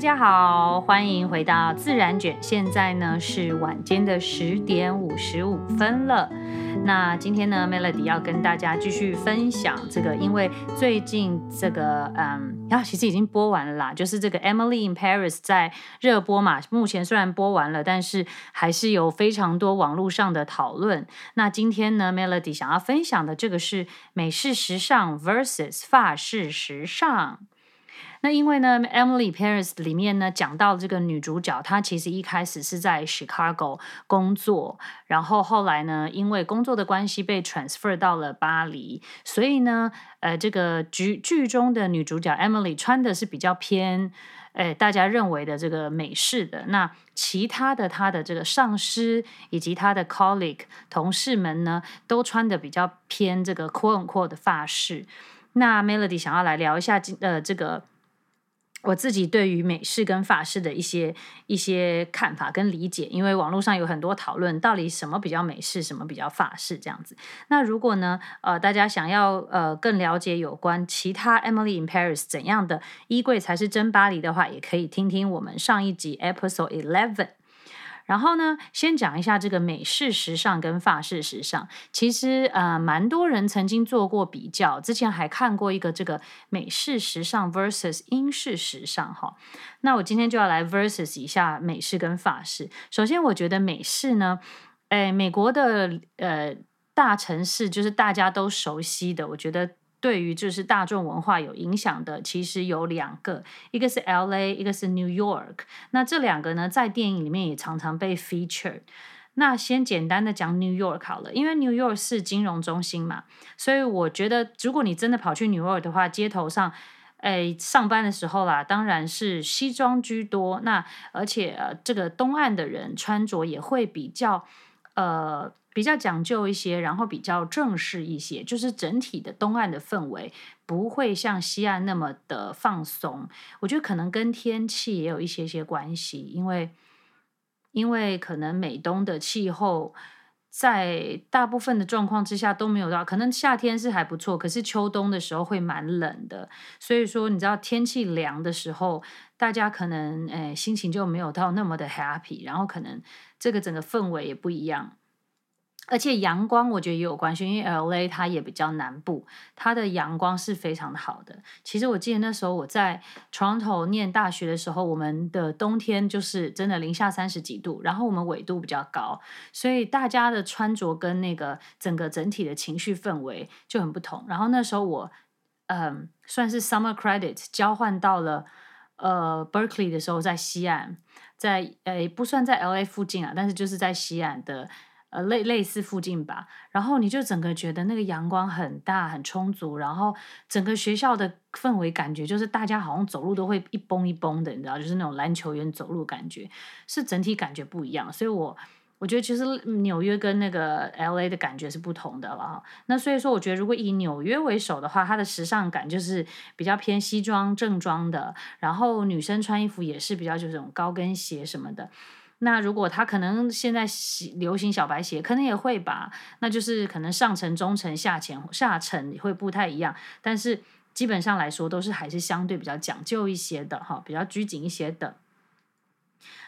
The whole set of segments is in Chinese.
大家好，欢迎回到自然卷。现在呢是晚间的十点五十五分了。那今天呢，Melody 要跟大家继续分享这个，因为最近这个，嗯，啊，其实已经播完了啦，就是这个 Emily in Paris 在热播嘛。目前虽然播完了，但是还是有非常多网络上的讨论。那今天呢，Melody 想要分享的这个是美式时尚 versus 法式时尚。那因为呢，《Emily Paris》里面呢讲到这个女主角，她其实一开始是在 Chicago 工作，然后后来呢，因为工作的关系被 transfer 到了巴黎，所以呢，呃，这个剧剧中的女主角 Emily 穿的是比较偏，呃，大家认为的这个美式的。那其他的她的这个上司以及她的 colleague 同事们呢，都穿的比较偏这个 quote unquote 的法式。那 Melody 想要来聊一下今，呃，这个。我自己对于美式跟法式的一些一些看法跟理解，因为网络上有很多讨论，到底什么比较美式，什么比较法式这样子。那如果呢，呃，大家想要呃更了解有关其他 Emily in Paris 怎样的衣柜才是真巴黎的话，也可以听听我们上一集 Episode Eleven。然后呢，先讲一下这个美式时尚跟法式时尚。其实呃，蛮多人曾经做过比较，之前还看过一个这个美式时尚 versus 英式时尚哈。那我今天就要来 versus 一下美式跟法式。首先，我觉得美式呢，诶，美国的呃大城市就是大家都熟悉的，我觉得。对于就是大众文化有影响的，其实有两个，一个是 LA，一个是 New York。那这两个呢，在电影里面也常常被 feature。那先简单的讲 New York 好了，因为 New York 是金融中心嘛，所以我觉得如果你真的跑去 New York 的话，街头上，哎，上班的时候啦，当然是西装居多。那而且呃，这个东岸的人穿着也会比较，呃。比较讲究一些，然后比较正式一些，就是整体的东岸的氛围不会像西岸那么的放松。我觉得可能跟天气也有一些些关系，因为因为可能美东的气候在大部分的状况之下都没有到，可能夏天是还不错，可是秋冬的时候会蛮冷的。所以说，你知道天气凉的时候，大家可能诶心情就没有到那么的 happy，然后可能这个整个氛围也不一样。而且阳光我觉得也有关系，因为 LA 它也比较南部，它的阳光是非常的好的。其实我记得那时候我在 Toronto 念大学的时候，我们的冬天就是真的零下三十几度，然后我们纬度比较高，所以大家的穿着跟那个整个整体的情绪氛围就很不同。然后那时候我嗯算是 summer credit 交换到了呃 Berkeley 的时候，在西岸，在呃不算在 LA 附近啊，但是就是在西岸的。呃，类类似附近吧，然后你就整个觉得那个阳光很大很充足，然后整个学校的氛围感觉就是大家好像走路都会一蹦一蹦的，你知道，就是那种篮球员走路感觉，是整体感觉不一样。所以我我觉得其实纽约跟那个 LA 的感觉是不同的了。那所以说，我觉得如果以纽约为首的话，它的时尚感就是比较偏西装正装的，然后女生穿衣服也是比较就是这种高跟鞋什么的。那如果他可能现在流行小白鞋，可能也会吧。那就是可能上层、中层、下层、下层会不太一样，但是基本上来说都是还是相对比较讲究一些的哈，比较拘谨一些的。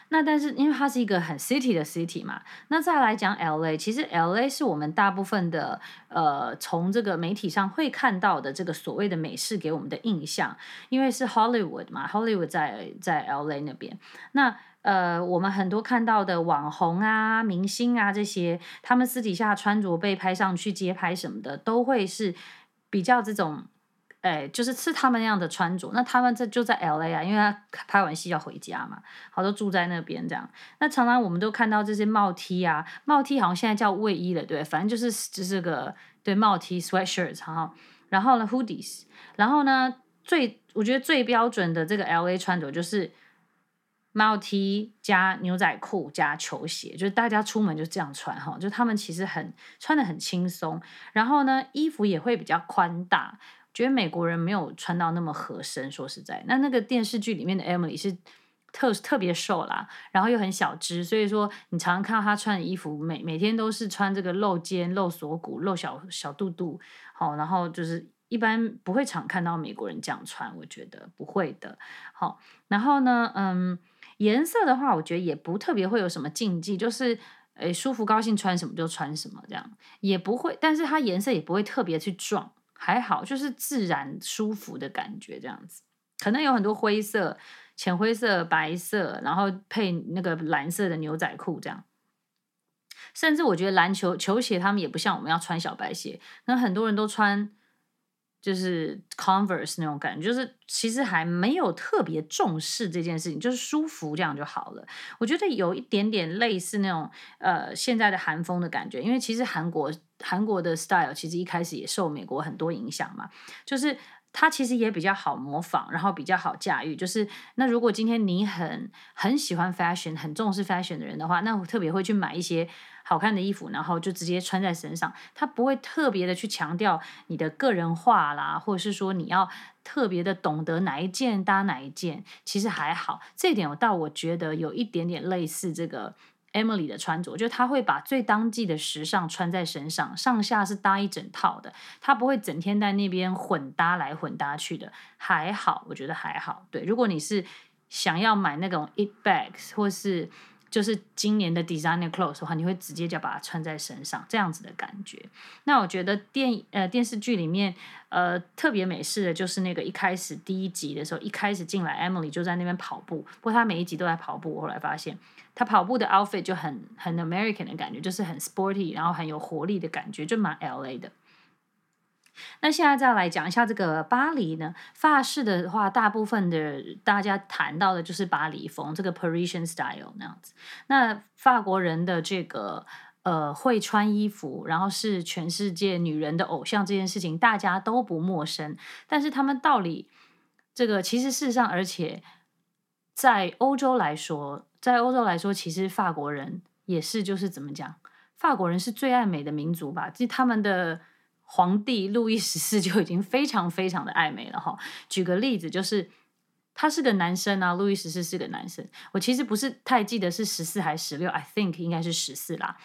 那但是因为它是一个很 city 的 city 嘛，那再来讲 LA，其实 LA 是我们大部分的呃从这个媒体上会看到的这个所谓的美式给我们的印象，因为是 Hollywood 嘛，Hollywood 在在 LA 那边，那。呃，我们很多看到的网红啊、明星啊这些，他们私底下穿着被拍上去街拍什么的，都会是比较这种，哎，就是是他们那样的穿着。那他们这就在 LA 啊，因为他拍完戏要回家嘛，好多住在那边这样。那常常我们都看到这些帽 T 啊，帽 T 好像现在叫卫衣了，对，反正就是就是个对帽 T、sweatshirts 哈，然后呢 hoodies，然后呢最我觉得最标准的这个 LA 穿着就是。帽 T 加牛仔裤加球鞋，就是大家出门就这样穿哈，就他们其实很穿得很轻松，然后呢，衣服也会比较宽大，觉得美国人没有穿到那么合身。说实在，那那个电视剧里面的 Emily 是特特别瘦啦，然后又很小只，所以说你常常看到她穿的衣服，每每天都是穿这个露肩、露锁骨、露小小肚肚，好，然后就是。一般不会常看到美国人这样穿，我觉得不会的。好，然后呢，嗯，颜色的话，我觉得也不特别会有什么禁忌，就是诶舒服高兴穿什么就穿什么这样，也不会，但是它颜色也不会特别去撞，还好，就是自然舒服的感觉这样子。可能有很多灰色、浅灰色、白色，然后配那个蓝色的牛仔裤这样。甚至我觉得篮球球鞋他们也不像我们要穿小白鞋，那很多人都穿就是 Converse 那种感觉，就是其实还没有特别重视这件事情，就是舒服这样就好了。我觉得有一点点类似那种呃现在的韩风的感觉，因为其实韩国韩国的 style 其实一开始也受美国很多影响嘛，就是。它其实也比较好模仿，然后比较好驾驭。就是那如果今天你很很喜欢 fashion，很重视 fashion 的人的话，那我特别会去买一些好看的衣服，然后就直接穿在身上。它不会特别的去强调你的个人化啦，或者是说你要特别的懂得哪一件搭哪一件，其实还好。这一点我倒我觉得有一点点类似这个。Emily 的穿着，就她会把最当季的时尚穿在身上，上下是搭一整套的，她不会整天在那边混搭来混搭去的，还好，我觉得还好。对，如果你是想要买那种 it bags 或是就是今年的 designer clothes 的话，你会直接就把它穿在身上，这样子的感觉。那我觉得电呃电视剧里面呃特别美式的就是那个一开始第一集的时候，一开始进来 Emily 就在那边跑步，不过她每一集都在跑步，我后来发现。她跑步的 outfit 就很很 American 的感觉，就是很 sporty，然后很有活力的感觉，就蛮 LA 的。那现在再来讲一下这个巴黎呢，法式的话，大部分的大家谈到的就是巴黎风，这个 Parisian style 那样子。那法国人的这个呃会穿衣服，然后是全世界女人的偶像这件事情，大家都不陌生。但是他们到底这个其实事实上，而且在欧洲来说。在欧洲来说，其实法国人也是，就是怎么讲，法国人是最爱美的民族吧？其实他们的皇帝路易十四就已经非常非常的爱美了哈。举个例子，就是他是个男生啊，路易十四是个男生。我其实不是太记得是十四还是十六，I think 应该是十四啦。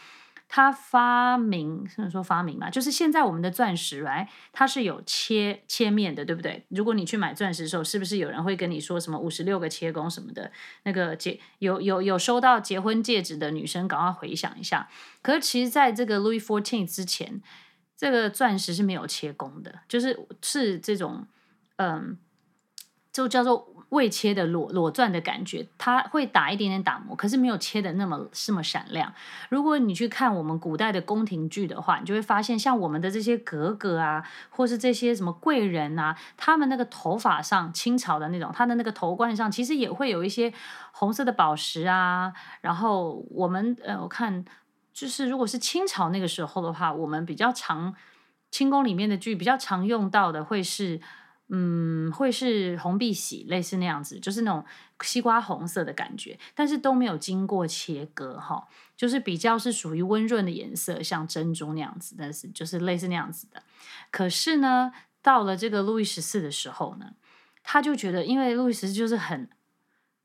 他发明，甚至说发明嘛，就是现在我们的钻石，来，它是有切切面的，对不对？如果你去买钻石的时候，是不是有人会跟你说什么五十六个切工什么的？那个结有有有收到结婚戒指的女生，赶快回想一下。可是其实在这个 Louis Fourteen 之前，这个钻石是没有切工的，就是是这种嗯，就叫做。未切的裸裸钻的感觉，它会打一点点打磨，可是没有切的那么这么闪亮。如果你去看我们古代的宫廷剧的话，你就会发现，像我们的这些格格啊，或是这些什么贵人啊，他们那个头发上，清朝的那种，他的那个头冠上，其实也会有一些红色的宝石啊。然后我们呃，我看就是如果是清朝那个时候的话，我们比较常清宫里面的剧比较常用到的会是。嗯，会是红碧玺，类似那样子，就是那种西瓜红色的感觉，但是都没有经过切割哈，就是比较是属于温润的颜色，像珍珠那样子，但是就是类似那样子的。可是呢，到了这个路易十四的时候呢，他就觉得，因为路易十四就是很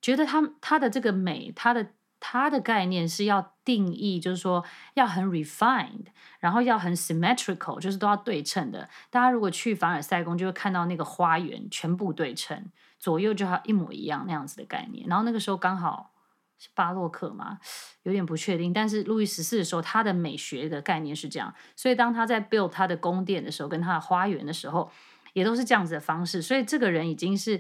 觉得他他的这个美，他的。它的概念是要定义，就是说要很 refined，然后要很 symmetrical，就是都要对称的。大家如果去凡尔赛宫，就会看到那个花园全部对称，左右就要一模一样那样子的概念。然后那个时候刚好是巴洛克嘛，有点不确定。但是路易十四的时候，他的美学的概念是这样，所以当他在 build 他的宫殿的时候，跟他的花园的时候，也都是这样子的方式。所以这个人已经是。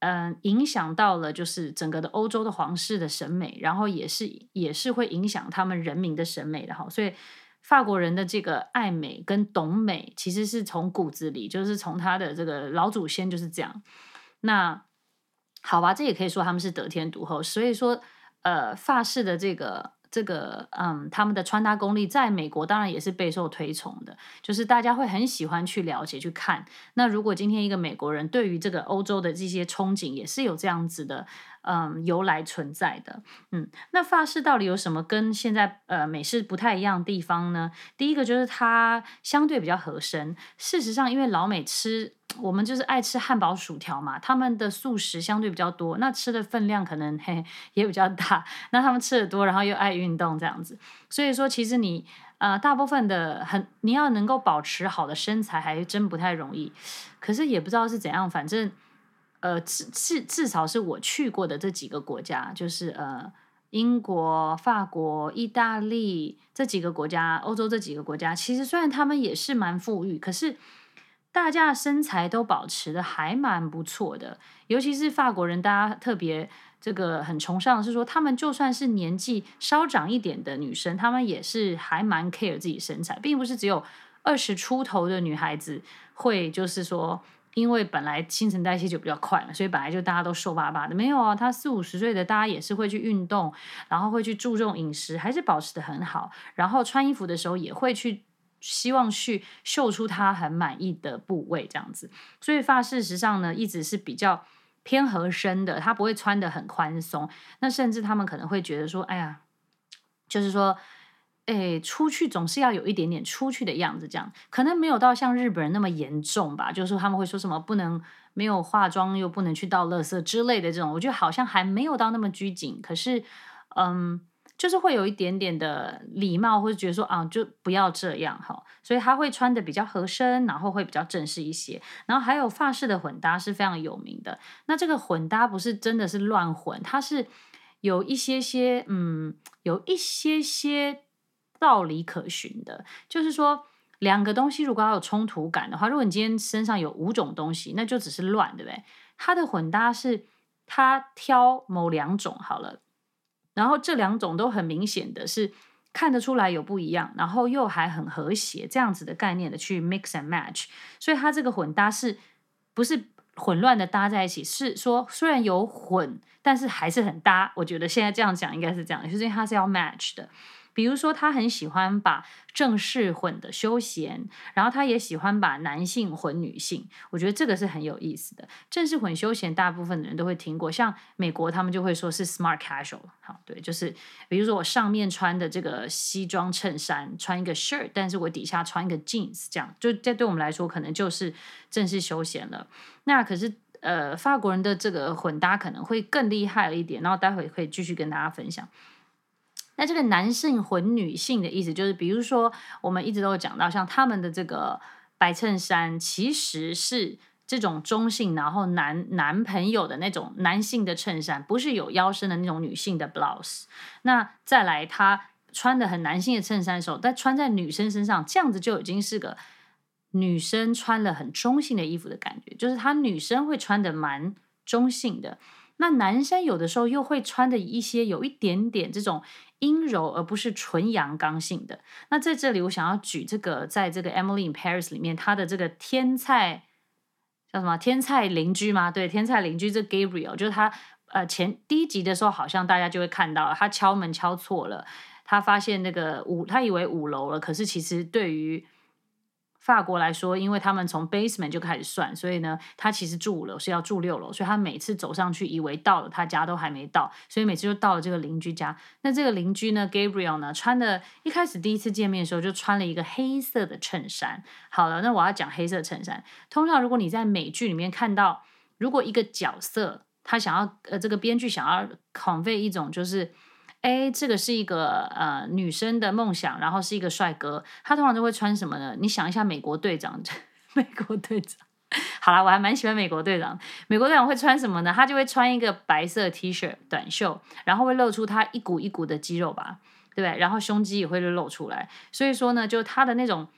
嗯，影响到了就是整个的欧洲的皇室的审美，然后也是也是会影响他们人民的审美的哈。所以法国人的这个爱美跟懂美，其实是从骨子里，就是从他的这个老祖先就是这样。那好吧，这也可以说他们是得天独厚。所以说，呃，法式的这个。这个嗯，他们的穿搭功力在美国当然也是备受推崇的，就是大家会很喜欢去了解、去看。那如果今天一个美国人对于这个欧洲的这些憧憬，也是有这样子的。嗯，由来存在的，嗯，那法式到底有什么跟现在呃美式不太一样的地方呢？第一个就是它相对比较合身。事实上，因为老美吃我们就是爱吃汉堡、薯条嘛，他们的素食相对比较多，那吃的分量可能嘿也比较大。那他们吃的多，然后又爱运动这样子，所以说其实你呃，大部分的很你要能够保持好的身材，还真不太容易。可是也不知道是怎样，反正呃，至至至少是我去过的这几个国家，就是呃，英国、法国、意大利这几个国家，欧洲这几个国家，其实虽然他们也是蛮富裕，可是大家身材都保持的还蛮不错的，尤其是法国人，大家特别。这个很崇尚的是说，他们就算是年纪稍长一点的女生，她们也是还蛮 care 自己身材，并不是只有二十出头的女孩子会，就是说，因为本来新陈代谢就比较快嘛，所以本来就大家都瘦巴巴的。没有啊，他四五十岁的，大家也是会去运动，然后会去注重饮食，还是保持得很好。然后穿衣服的时候也会去希望去秀出他很满意的部位，这样子。所以发事实上呢，一直是比较。偏合身的，他不会穿得很宽松。那甚至他们可能会觉得说：“哎呀，就是说，哎，出去总是要有一点点出去的样子，这样可能没有到像日本人那么严重吧。就是他们会说什么不能没有化妆，又不能去倒垃圾之类的这种，我觉得好像还没有到那么拘谨。可是，嗯。”就是会有一点点的礼貌，或者觉得说啊，就不要这样哈，所以他会穿的比较合身，然后会比较正式一些。然后还有发饰的混搭是非常有名的。那这个混搭不是真的是乱混，它是有一些些嗯，有一些些道理可循的。就是说，两个东西如果要有冲突感的话，如果你今天身上有五种东西，那就只是乱，对不对？它的混搭是它挑某两种好了。然后这两种都很明显的是看得出来有不一样，然后又还很和谐这样子的概念的去 mix and match，所以它这个混搭是不是混乱的搭在一起？是说虽然有混，但是还是很搭。我觉得现在这样讲应该是这样，就是因为它是要 match 的。比如说，他很喜欢把正式混的休闲，然后他也喜欢把男性混女性。我觉得这个是很有意思的。正式混休闲，大部分的人都会听过，像美国他们就会说是 smart casual。好，对，就是比如说我上面穿的这个西装衬衫，穿一个 shirt，但是我底下穿一个 jeans，这样就这对我们来说可能就是正式休闲了。那可是呃，法国人的这个混搭可能会更厉害了一点，然后待会可以继续跟大家分享。那这个男性混女性的意思，就是比如说，我们一直都有讲到，像他们的这个白衬衫，其实是这种中性，然后男男朋友的那种男性的衬衫，不是有腰身的那种女性的 blouse。那再来，他穿的很男性的衬衫的时候，但穿在女生身上，这样子就已经是个女生穿了很中性的衣服的感觉，就是他女生会穿的蛮中性的。那男生有的时候又会穿的一些有一点点这种阴柔，而不是纯阳刚性的。那在这里，我想要举这个，在这个《Emily in Paris》里面，他的这个天菜叫什么？天菜邻居吗？对，天菜邻居这 Gabriel，就是他呃前第一集的时候，好像大家就会看到，他敲门敲错了，他发现那个五，他以为五楼了，可是其实对于法国来说，因为他们从 basement 就开始算，所以呢，他其实住五楼是要住六楼，所以他每次走上去以为到了他家都还没到，所以每次就到了这个邻居家。那这个邻居呢，Gabriel 呢，穿的一开始第一次见面的时候就穿了一个黑色的衬衫。好了，那我要讲黑色衬衫。通常如果你在美剧里面看到，如果一个角色他想要呃这个编剧想要 convey 一种就是。哎，这个是一个呃女生的梦想，然后是一个帅哥，他通常都会穿什么呢？你想一下，美国队长，美国队长，好啦，我还蛮喜欢美国队长。美国队长会穿什么呢？他就会穿一个白色 T 恤短袖，然后会露出他一股一股的肌肉吧，对不对？然后胸肌也会露出来，所以说呢，就他的那种。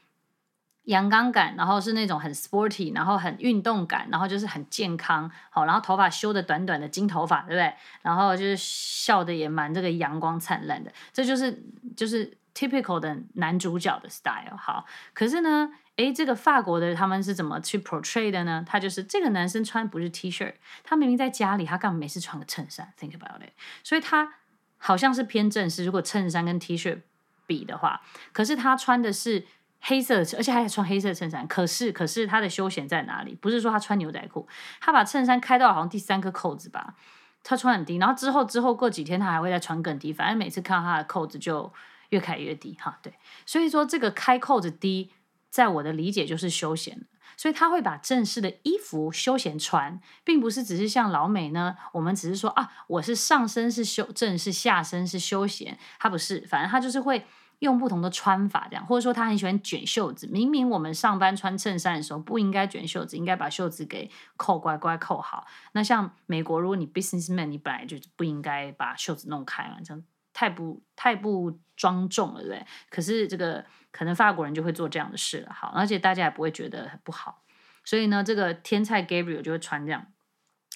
阳刚感，然后是那种很 sporty，然后很运动感，然后就是很健康，好，然后头发修的短短的金头发，对不对？然后就是笑的也蛮这个阳光灿烂的，这就是就是 typical 的男主角的 style。好，可是呢，诶，这个法国的他们是怎么去 portray 的呢？他就是这个男生穿不是 T 恤，他明明在家里，他干嘛每次穿个衬衫？Think about it。所以他好像是偏正式，如果衬衫跟 T 恤比的话，可是他穿的是。黑色，而且还穿黑色衬衫。可是，可是他的休闲在哪里？不是说他穿牛仔裤，他把衬衫开到好像第三颗扣子吧。他穿很低，然后之后之后过几天他还会再穿更低。反正每次看到他的扣子就越开越低哈。对，所以说这个开扣子低，在我的理解就是休闲。所以他会把正式的衣服休闲穿，并不是只是像老美呢，我们只是说啊，我是上身是休正式，下身是休闲。他不是，反正他就是会。用不同的穿法这样，或者说他很喜欢卷袖子。明明我们上班穿衬衫的时候不应该卷袖子，应该把袖子给扣乖乖扣好。那像美国，如果你 businessman，你本来就不应该把袖子弄开嘛，这样太不太不庄重了，对不对？可是这个可能法国人就会做这样的事了，好，而且大家也不会觉得不好。所以呢，这个天菜 Gabriel 就会穿这样。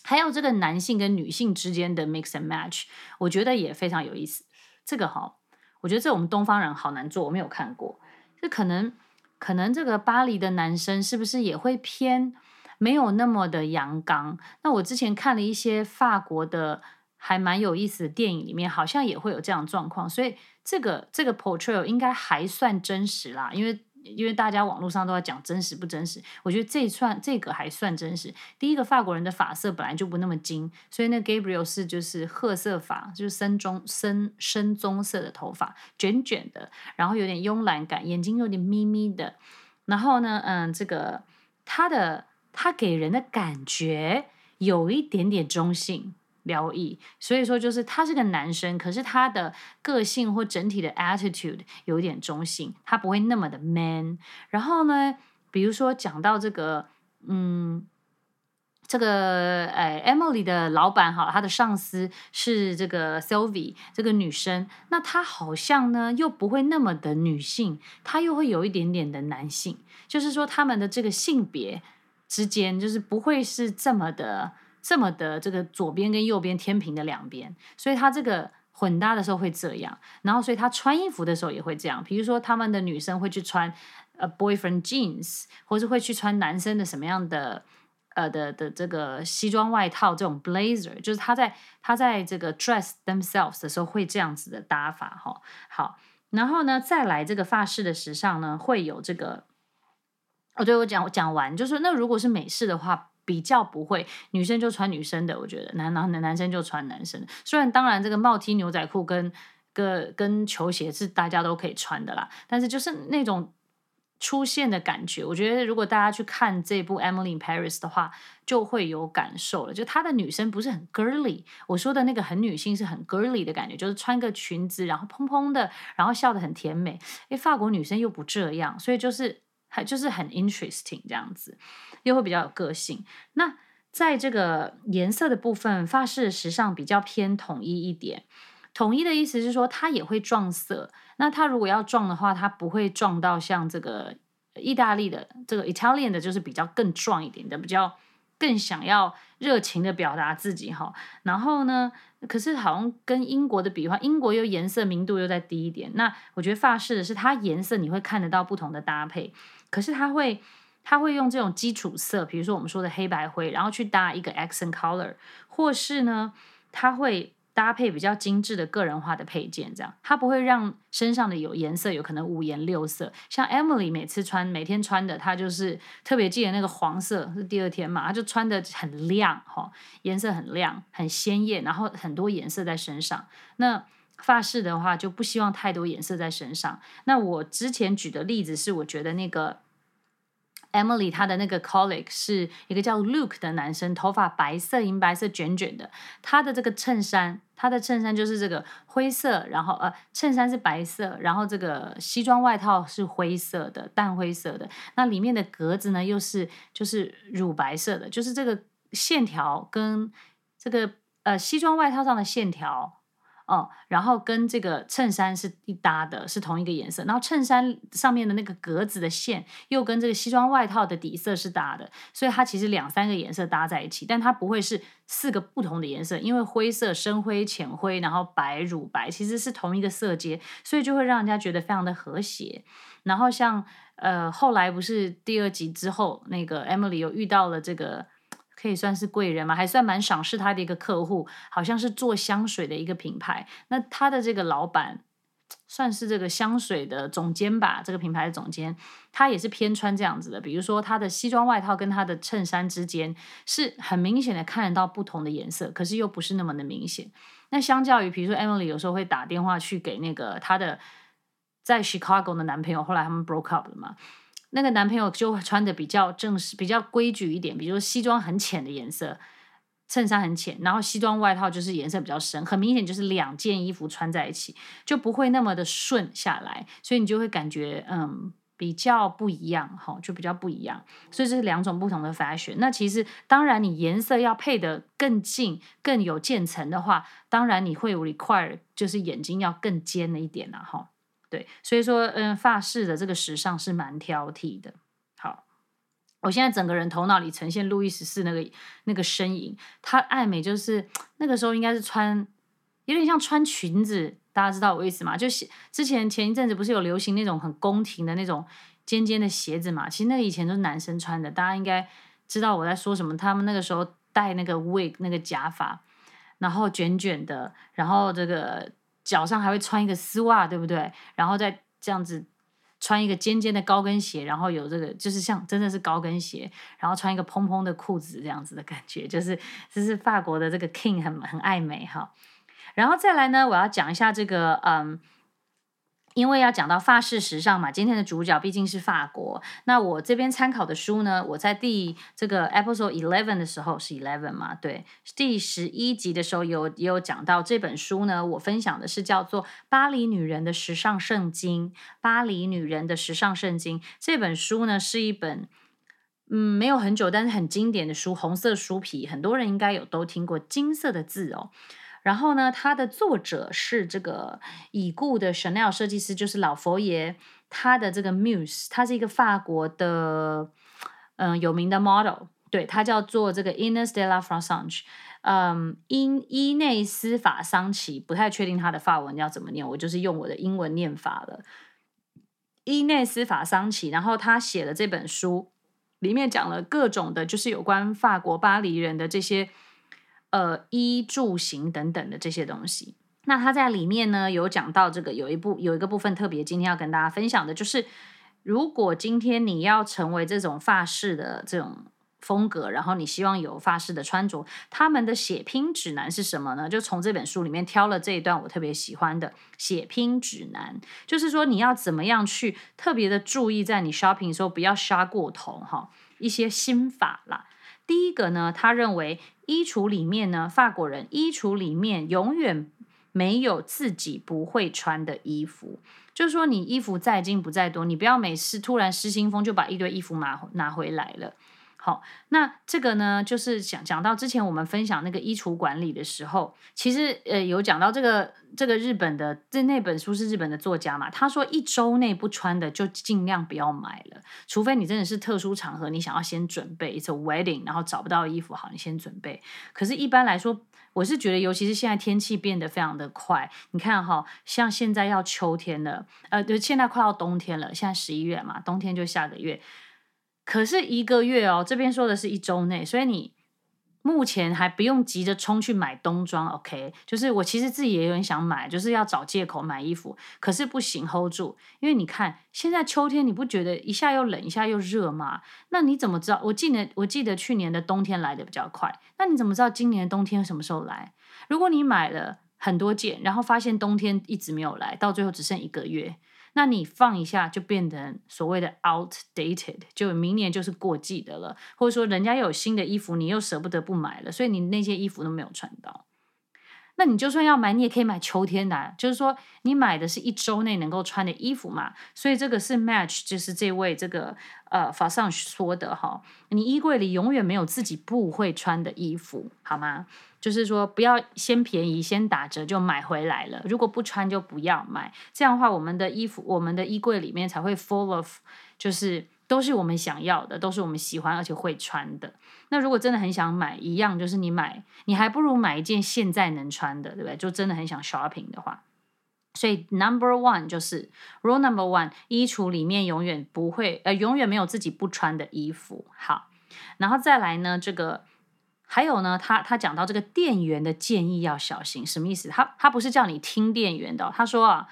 还有这个男性跟女性之间的 mix and match，我觉得也非常有意思。这个哈，我觉得这我们东方人好难做，我没有看过。这可能可能这个巴黎的男生是不是也会偏没有那么的阳刚？那我之前看了一些法国的还蛮有意思的电影，里面好像也会有这样的状况。所以这个这个 portrayal 应该还算真实啦，因为。因为大家网络上都在讲真实不真实，我觉得这算这个还算真实。第一个法国人的发色本来就不那么金，所以那 Gabriel 是就是褐色发，就是深棕深深棕色的头发，卷卷的，然后有点慵懒感，眼睛有点眯眯的。然后呢，嗯，这个他的他给人的感觉有一点点中性。疗愈，所以说就是他是个男生，可是他的个性或整体的 attitude 有点中性，他不会那么的 man。然后呢，比如说讲到这个，嗯，这个呃 Emily 的老板哈，他的上司是这个 Sylvie 这个女生，那她好像呢又不会那么的女性，她又会有一点点的男性，就是说他们的这个性别之间就是不会是这么的。这么的这个左边跟右边天平的两边，所以他这个混搭的时候会这样，然后所以他穿衣服的时候也会这样。比如说他们的女生会去穿呃 boyfriend jeans，或是会去穿男生的什么样的呃的的这个西装外套这种 blazer，就是他在他在这个 dress themselves 的时候会这样子的搭法哈。好，然后呢再来这个发饰的时尚呢会有这个，哦对，我讲我讲完就是那如果是美式的话。比较不会，女生就穿女生的，我觉得男男男生就穿男生的。虽然当然这个帽 T 牛仔裤跟跟跟球鞋是大家都可以穿的啦，但是就是那种出现的感觉，我觉得如果大家去看这部《Emily in Paris》的话，就会有感受了。就她的女生不是很 girly，我说的那个很女性是很 girly 的感觉，就是穿个裙子，然后蓬蓬的，然后笑得很甜美。诶，法国女生又不这样，所以就是。还就是很 interesting 这样子，又会比较有个性。那在这个颜色的部分，法式时尚比较偏统一一点。统一的意思是说，它也会撞色。那它如果要撞的话，它不会撞到像这个意大利的这个 Italian 的，就是比较更壮一点的，比较更想要热情的表达自己哈。然后呢，可是好像跟英国的比的话，英国又颜色明度又再低一点。那我觉得发饰的是它颜色你会看得到不同的搭配。可是他会，他会用这种基础色，比如说我们说的黑白灰，然后去搭一个 accent color，或是呢，他会搭配比较精致的个人化的配件，这样他不会让身上的有颜色有可能五颜六色。像 Emily 每次穿，每天穿的，她就是特别记得那个黄色是第二天嘛，她就穿的很亮哈，颜色很亮，很鲜艳，然后很多颜色在身上。那发饰的话就不希望太多颜色在身上。那我之前举的例子是，我觉得那个 Emily 她的那个 colleague 是一个叫 Luke 的男生，头发白色、银白色、卷卷的。他的这个衬衫，他的衬衫就是这个灰色，然后呃，衬衫是白色，然后这个西装外套是灰色的，淡灰色的。那里面的格子呢，又是就是乳白色的，就是这个线条跟这个呃西装外套上的线条。哦，然后跟这个衬衫是一搭的，是同一个颜色。然后衬衫上面的那个格子的线又跟这个西装外套的底色是搭的，所以它其实两三个颜色搭在一起，但它不会是四个不同的颜色，因为灰色、深灰、浅灰，然后白、乳白其实是同一个色阶，所以就会让人家觉得非常的和谐。然后像呃后来不是第二集之后，那个 Emily 又遇到了这个。可以算是贵人嘛，还算蛮赏识他的一个客户，好像是做香水的一个品牌。那他的这个老板算是这个香水的总监吧，这个品牌的总监，他也是偏穿这样子的。比如说他的西装外套跟他的衬衫之间是很明显的看得到不同的颜色，可是又不是那么的明显。那相较于，比如说 Emily 有时候会打电话去给那个她的在 Chicago 的男朋友，后来他们 broke up 了嘛。那个男朋友就穿的比较正式、比较规矩一点，比如说西装很浅的颜色，衬衫很浅，然后西装外套就是颜色比较深，很明显就是两件衣服穿在一起，就不会那么的顺下来，所以你就会感觉嗯比较不一样哈，就比较不一样。所以这是两种不同的 fashion。那其实当然你颜色要配得更近、更有渐层的话，当然你会 require 就是眼睛要更尖了一点了哈。对，所以说嗯，法式的这个时尚是蛮挑剔的。好我现在整个人头脑里呈现路易十四那个那个身影，他爱美就是那个时候应该是穿有点像穿裙子，大家知道我意思吗？就是之前前一阵子不是有流行那种很宫廷的那种尖尖的鞋子嘛？其实那个以前都是男生穿的，大家应该知道我在说什么。他们那个时候戴那个 wig 那个假发，然后卷卷的，然后这个脚上还会穿一个丝袜，对不对？然后再这样子。穿一个尖尖的高跟鞋，然后有这个就是像真的是高跟鞋，然后穿一个蓬蓬的裤子这样子的感觉，就是这是法国的这个 king 很很爱美哈。然后再来呢，我要讲一下这个嗯。因为要讲到法式时尚嘛，今天的主角毕竟是法国。那我这边参考的书呢，我在第这个 episode eleven 的时候是 eleven 嘛，对，第十一集的时候有也有讲到这本书呢。我分享的是叫做《巴黎女人的时尚圣经》。巴黎女人的时尚圣经这本书呢，是一本嗯没有很久，但是很经典的书，红色书皮，很多人应该有都听过，金色的字哦。然后呢，它的作者是这个已故的 Chanel 设计师，就是老佛爷。他的这个 Muse，他是一个法国的嗯有名的 model，对，他叫做这个 Inès de la Fressange，嗯，伊伊内斯法桑奇，不太确定他的法文要怎么念，我就是用我的英文念法了。伊内斯法桑奇，然后他写了这本书，里面讲了各种的，就是有关法国巴黎人的这些。呃，衣住行等等的这些东西，那他在里面呢有讲到这个有一部有一个部分特别，今天要跟大家分享的就是，如果今天你要成为这种法式的这种风格，然后你希望有法式的穿着，他们的写拼指南是什么呢？就从这本书里面挑了这一段我特别喜欢的写拼指南，就是说你要怎么样去特别的注意，在你 shopping 的时候不要杀过头哈，一些心法啦。第一个呢，他认为衣橱里面呢，法国人衣橱里面永远没有自己不会穿的衣服。就是说，你衣服再精不再多，你不要每次突然失心疯就把一堆衣服拿拿回来了。好，那这个呢，就是讲讲到之前我们分享那个衣橱管理的时候，其实呃有讲到这个这个日本的这那本书是日本的作家嘛，他说一周内不穿的就尽量不要买了，除非你真的是特殊场合，你想要先准备，it's a wedding，然后找不到衣服，好，你先准备。可是，一般来说，我是觉得，尤其是现在天气变得非常的快，你看哈，像现在要秋天了，呃，就现在快要冬天了，现在十一月嘛，冬天就下个月。可是一个月哦，这边说的是一周内，所以你目前还不用急着冲去买冬装，OK？就是我其实自己也有点想买，就是要找借口买衣服，可是不行，hold 住，因为你看现在秋天，你不觉得一下又冷一下又热吗？那你怎么知道？我记得我记得去年的冬天来的比较快，那你怎么知道今年冬天什么时候来？如果你买了很多件，然后发现冬天一直没有来，到最后只剩一个月。那你放一下就变成所谓的 outdated，就明年就是过季的了，或者说人家有新的衣服，你又舍不得不买了，所以你那些衣服都没有穿到。那你就算要买，你也可以买秋天的啊，就是说你买的是一周内能够穿的衣服嘛。所以这个是 match，就是这位这个呃法上说的哈，你衣柜里永远没有自己不会穿的衣服，好吗？就是说，不要先便宜先打折就买回来了。如果不穿就不要买。这样的话，我们的衣服、我们的衣柜里面才会 full of，就是都是我们想要的，都是我们喜欢而且会穿的。那如果真的很想买，一样就是你买，你还不如买一件现在能穿的，对不对？就真的很想 shopping 的话。所以 number one 就是 rule number one，衣橱里面永远不会，呃，永远没有自己不穿的衣服。好，然后再来呢，这个。还有呢，他他讲到这个店员的建议要小心，什么意思？他他不是叫你听店员的，他说啊，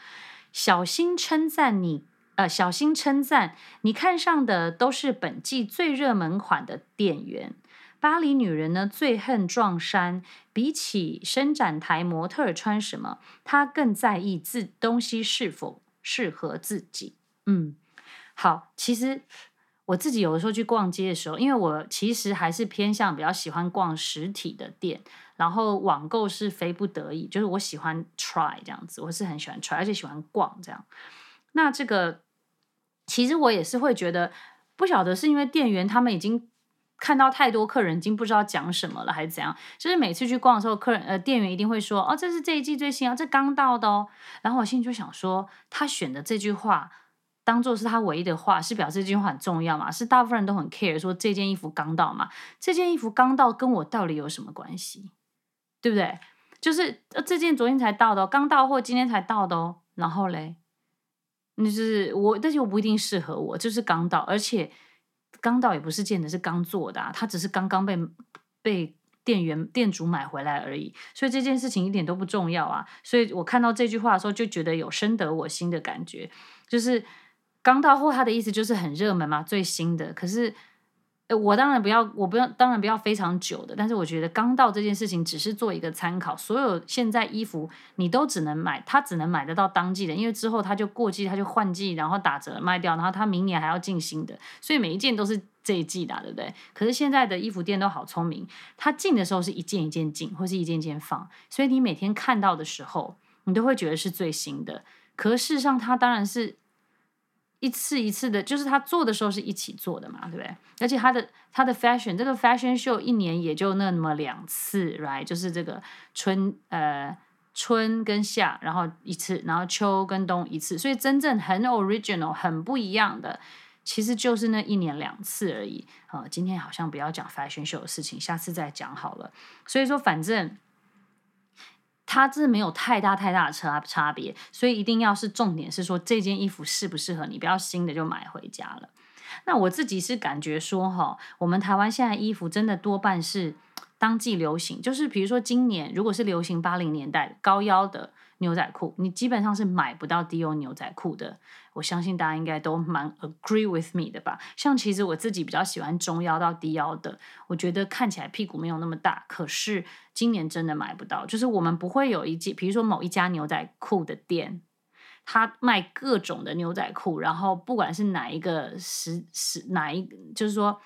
小心称赞你，呃，小心称赞你看上的都是本季最热门款的店员。巴黎女人呢，最恨撞衫，比起伸展台模特穿什么，她更在意自东西是否适合自己。嗯，好，其实。我自己有的时候去逛街的时候，因为我其实还是偏向比较喜欢逛实体的店，然后网购是非不得已，就是我喜欢 try 这样子，我是很喜欢 try，而且喜欢逛这样。那这个其实我也是会觉得，不晓得是因为店员他们已经看到太多客人，已经不知道讲什么了，还是怎样？就是每次去逛的时候，客人呃店员一定会说：“哦，这是这一季最新啊，这刚到的哦。”然后我心里就想说，他选的这句话。当做是他唯一的话，是表示这句话很重要嘛？是大部分人都很 care，说这件衣服刚到嘛？这件衣服刚到跟我到底有什么关系？对不对？就是呃这件昨天才到的哦，刚到或今天才到的哦。然后嘞，就是我，但是我不一定适合我，就是刚到，而且刚到也不是见的是刚做的啊，它只是刚刚被被店员店主买回来而已。所以这件事情一点都不重要啊。所以我看到这句话的时候，就觉得有深得我心的感觉，就是。刚到货，他的意思就是很热门嘛，最新的。可是，呃我当然不要，我不要，当然不要非常久的。但是我觉得刚到这件事情只是做一个参考。所有现在衣服你都只能买，他只能买得到当季的，因为之后他就过季，他就换季，然后打折卖掉，然后他明年还要进新的，所以每一件都是这一季的，对不对？可是现在的衣服店都好聪明，他进的时候是一件一件进，或是一件一件放，所以你每天看到的时候，你都会觉得是最新的。可事实上，它当然是。一次一次的，就是他做的时候是一起做的嘛，对不对？而且他的他的 fashion 这个 fashion show 一年也就那么两次，right？就是这个春呃春跟夏，然后一次，然后秋跟冬一次，所以真正很 original 很不一样的，其实就是那一年两次而已。啊，今天好像不要讲 fashion show 的事情，下次再讲好了。所以说，反正。它这没有太大太大的差差别，所以一定要是重点是说这件衣服适不适合你，不要新的就买回家了。那我自己是感觉说哈，我们台湾现在衣服真的多半是当季流行，就是比如说今年如果是流行八零年代高腰的。牛仔裤，你基本上是买不到 Dior 牛仔裤的。我相信大家应该都蛮 agree with me 的吧？像其实我自己比较喜欢中腰到低腰的，我觉得看起来屁股没有那么大。可是今年真的买不到，就是我们不会有一季，比如说某一家牛仔裤的店，他卖各种的牛仔裤，然后不管是哪一个时时哪一，就是说。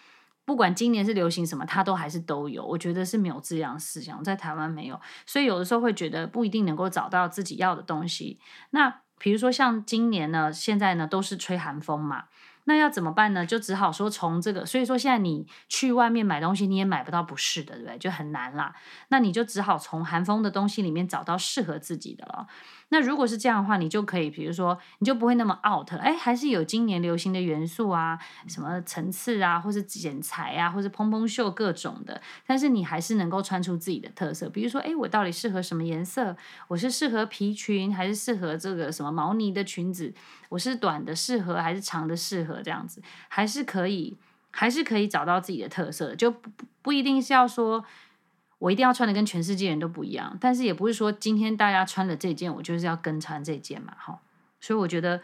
不管今年是流行什么，它都还是都有。我觉得是没有这样思想，在台湾没有，所以有的时候会觉得不一定能够找到自己要的东西。那比如说像今年呢，现在呢都是吹寒风嘛。那要怎么办呢？就只好说从这个，所以说现在你去外面买东西，你也买不到不是的，对不对？就很难啦。那你就只好从寒风的东西里面找到适合自己的了。那如果是这样的话，你就可以，比如说，你就不会那么 out，哎，还是有今年流行的元素啊，什么层次啊，或是剪裁啊，或是蓬蓬袖各种的，但是你还是能够穿出自己的特色。比如说，哎，我到底适合什么颜色？我是适合皮裙，还是适合这个什么毛呢的裙子？我是短的适合，还是长的适合？这样子还是可以，还是可以找到自己的特色，就不不一定是要说我一定要穿的跟全世界人都不一样，但是也不是说今天大家穿的这件，我就是要跟穿这件嘛，哈。所以我觉得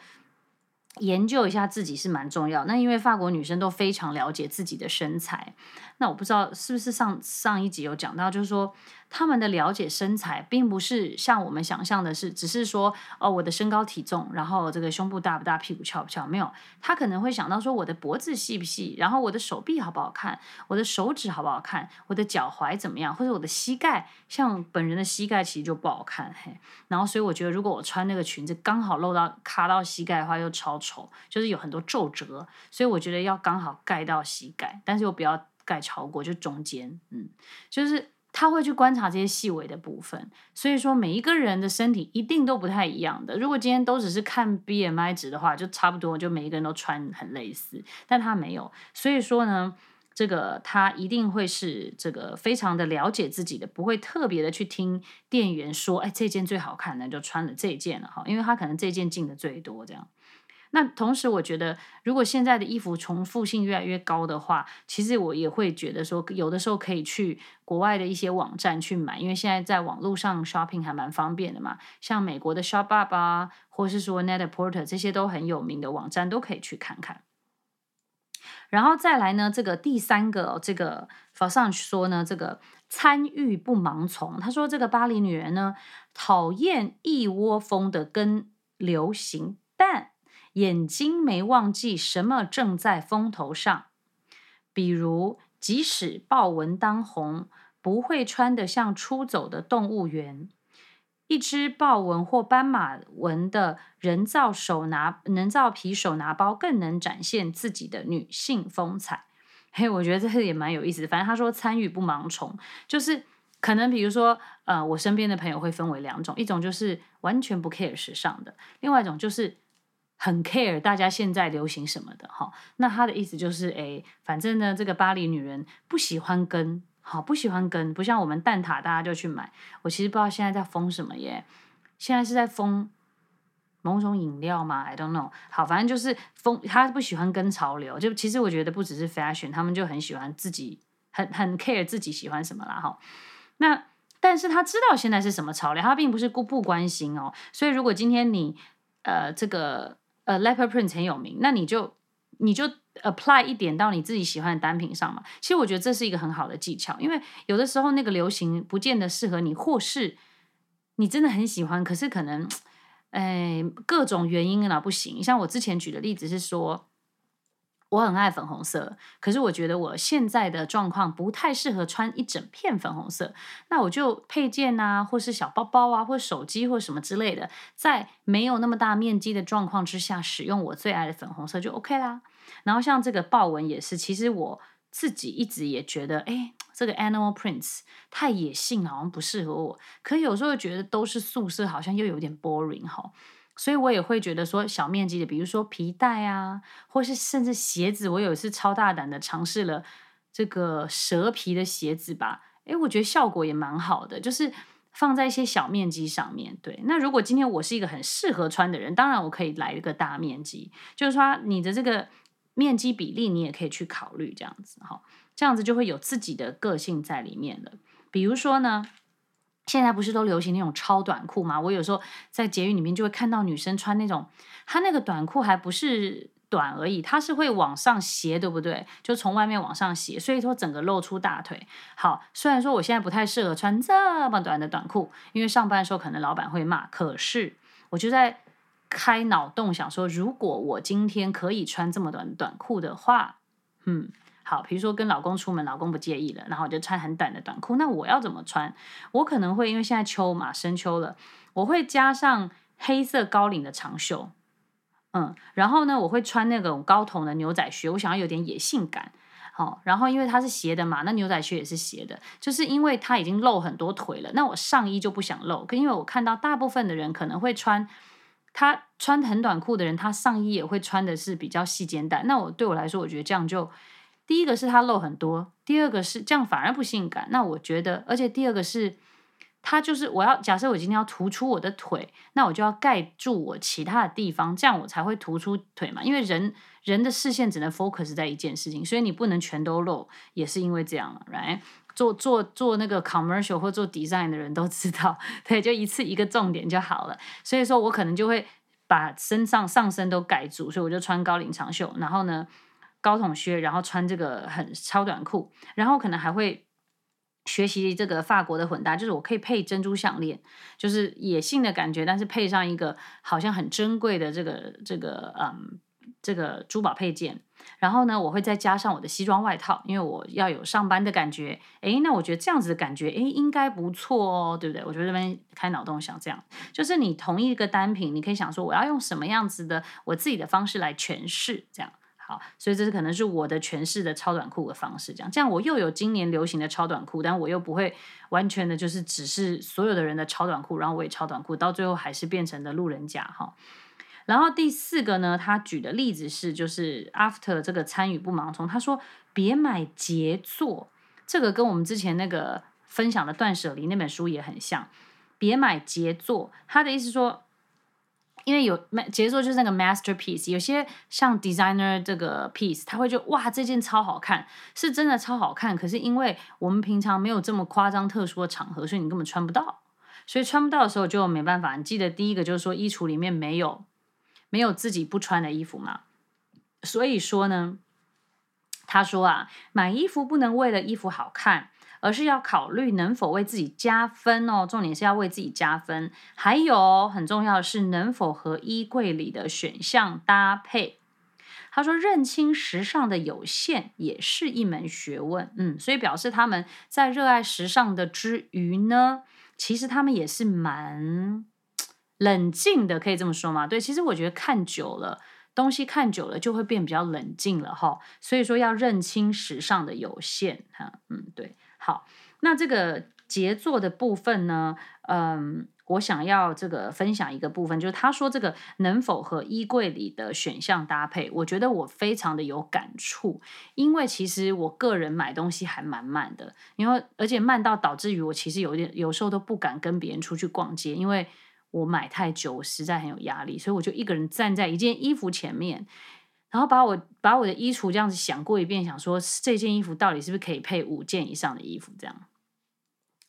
研究一下自己是蛮重要。那因为法国女生都非常了解自己的身材，那我不知道是不是上上一集有讲到，就是说。他们的了解身材，并不是像我们想象的是，只是说哦，我的身高体重，然后这个胸部大不大，屁股翘不翘，没有。他可能会想到说，我的脖子细不细，然后我的手臂好不好看，我的手指好不好看，我的脚踝怎么样，或者我的膝盖，像本人的膝盖其实就不好看，嘿。然后所以我觉得，如果我穿那个裙子刚好露到卡到膝盖的话，又超丑，就是有很多皱褶。所以我觉得要刚好盖到膝盖，但是又不要盖超过，就中间，嗯，就是。他会去观察这些细微的部分，所以说每一个人的身体一定都不太一样的。如果今天都只是看 BMI 值的话，就差不多，就每一个人都穿很类似，但他没有，所以说呢，这个他一定会是这个非常的了解自己的，不会特别的去听店员说，哎，这件最好看的就穿了这件了哈，因为他可能这件进的最多这样。那同时，我觉得如果现在的衣服重复性越来越高的话，其实我也会觉得说，有的时候可以去国外的一些网站去买，因为现在在网络上 shopping 还蛮方便的嘛。像美国的 Shopbop 啊，或是说 Net-a-Porter 这些都很有名的网站，都可以去看看。然后再来呢，这个第三个，这个 Fashion 说呢，这个参与不盲从。他说这个巴黎女人呢，讨厌一窝蜂的跟流行，但眼睛没忘记什么正在风头上，比如即使豹纹当红，不会穿得像出走的动物园。一只豹纹或斑马纹的人造手拿人造皮手拿包，更能展现自己的女性风采。嘿，我觉得这个也蛮有意思。反正他说参与不盲从，就是可能比如说，呃，我身边的朋友会分为两种，一种就是完全不 care 时尚的，另外一种就是很 care 大家现在流行什么的。哈，那他的意思就是，哎，反正呢，这个巴黎女人不喜欢跟。好，不喜欢跟，不像我们蛋挞，大家就去买。我其实不知道现在在封什么耶，现在是在封某种饮料吗？I don't know。好，反正就是封，他不喜欢跟潮流。就其实我觉得不只是 fashion，他们就很喜欢自己，很很 care 自己喜欢什么啦。哈，那但是他知道现在是什么潮流，他并不是不不关心哦。所以如果今天你呃这个呃 Leopard Print 很有名，那你就你就。apply 一点到你自己喜欢的单品上嘛，其实我觉得这是一个很好的技巧，因为有的时候那个流行不见得适合你，或是你真的很喜欢，可是可能，哎，各种原因啊不行。像我之前举的例子是说，我很爱粉红色，可是我觉得我现在的状况不太适合穿一整片粉红色，那我就配件啊，或是小包包啊，或手机或什么之类的，在没有那么大面积的状况之下，使用我最爱的粉红色就 OK 啦。然后像这个豹纹也是，其实我自己一直也觉得，哎，这个 animal prints 太野性，好像不适合我。可有时候觉得都是素色，好像又有点 boring 哈。所以我也会觉得说，小面积的，比如说皮带啊，或是甚至鞋子，我有一次超大胆的尝试了这个蛇皮的鞋子吧，哎，我觉得效果也蛮好的，就是放在一些小面积上面。对，那如果今天我是一个很适合穿的人，当然我可以来一个大面积，就是说你的这个。面积比例你也可以去考虑这样子哈，这样子就会有自己的个性在里面了。比如说呢，现在不是都流行那种超短裤吗？我有时候在捷运里面就会看到女生穿那种，她那个短裤还不是短而已，它是会往上斜，对不对？就从外面往上斜，所以说整个露出大腿。好，虽然说我现在不太适合穿这么短的短裤，因为上班的时候可能老板会骂，可是我就在。开脑洞想说，如果我今天可以穿这么短的短裤的话，嗯，好，比如说跟老公出门，老公不介意了，然后我就穿很短的短裤，那我要怎么穿？我可能会因为现在秋嘛，深秋了，我会加上黑色高领的长袖，嗯，然后呢，我会穿那种高筒的牛仔靴，我想要有点野性感，好，然后因为它是斜的嘛，那牛仔靴也是斜的，就是因为它已经露很多腿了，那我上衣就不想露，因为我看到大部分的人可能会穿。他穿很短裤的人，他上衣也会穿的是比较细肩带。那我对我来说，我觉得这样就第一个是他露很多，第二个是这样反而不性感。那我觉得，而且第二个是，他就是我要假设我今天要突出我的腿，那我就要盖住我其他的地方，这样我才会突出腿嘛。因为人人的视线只能 focus 在一件事情，所以你不能全都露，也是因为这样了，right？做做做那个 commercial 或做 design 的人都知道，对，就一次一个重点就好了。所以说我可能就会把身上上身都盖住，所以我就穿高领长袖，然后呢高筒靴，然后穿这个很超短裤，然后可能还会学习这个法国的混搭，就是我可以配珍珠项链，就是野性的感觉，但是配上一个好像很珍贵的这个这个嗯。这个珠宝配件，然后呢，我会再加上我的西装外套，因为我要有上班的感觉。诶，那我觉得这样子的感觉，诶，应该不错哦，对不对？我觉得这边开脑洞想这样，就是你同一个单品，你可以想说我要用什么样子的我自己的方式来诠释，这样好。所以这是可能是我的诠释的超短裤的方式，这样这样我又有今年流行的超短裤，但我又不会完全的就是只是所有的人的超短裤，然后我也超短裤，到最后还是变成了路人甲哈。然后第四个呢，他举的例子是，就是 after 这个参与不盲从，他说别买杰作，这个跟我们之前那个分享的断舍离那本书也很像，别买杰作，他的意思说，因为有杰作就是那个 masterpiece，有些像 designer 这个 piece，他会觉得哇这件超好看，是真的超好看，可是因为我们平常没有这么夸张特殊的场合，所以你根本穿不到，所以穿不到的时候就没办法。你记得第一个就是说衣橱里面没有。没有自己不穿的衣服嘛，所以说呢，他说啊，买衣服不能为了衣服好看，而是要考虑能否为自己加分哦。重点是要为自己加分，还有很重要的是能否和衣柜里的选项搭配。他说：“认清时尚的有限也是一门学问。”嗯，所以表示他们在热爱时尚的之余呢，其实他们也是蛮冷静的，可以这么说吗？对，其实我觉得看久了，东西看久了就会变比较冷静了哈。所以说要认清时尚的有限哈。嗯，对，好，那这个杰作的部分呢，嗯。我想要这个分享一个部分，就是他说这个能否和衣柜里的选项搭配，我觉得我非常的有感触，因为其实我个人买东西还蛮慢的，因为而且慢到导致于我其实有点有时候都不敢跟别人出去逛街，因为我买太久，我实在很有压力，所以我就一个人站在一件衣服前面，然后把我把我的衣橱这样子想过一遍，想说这件衣服到底是不是可以配五件以上的衣服，这样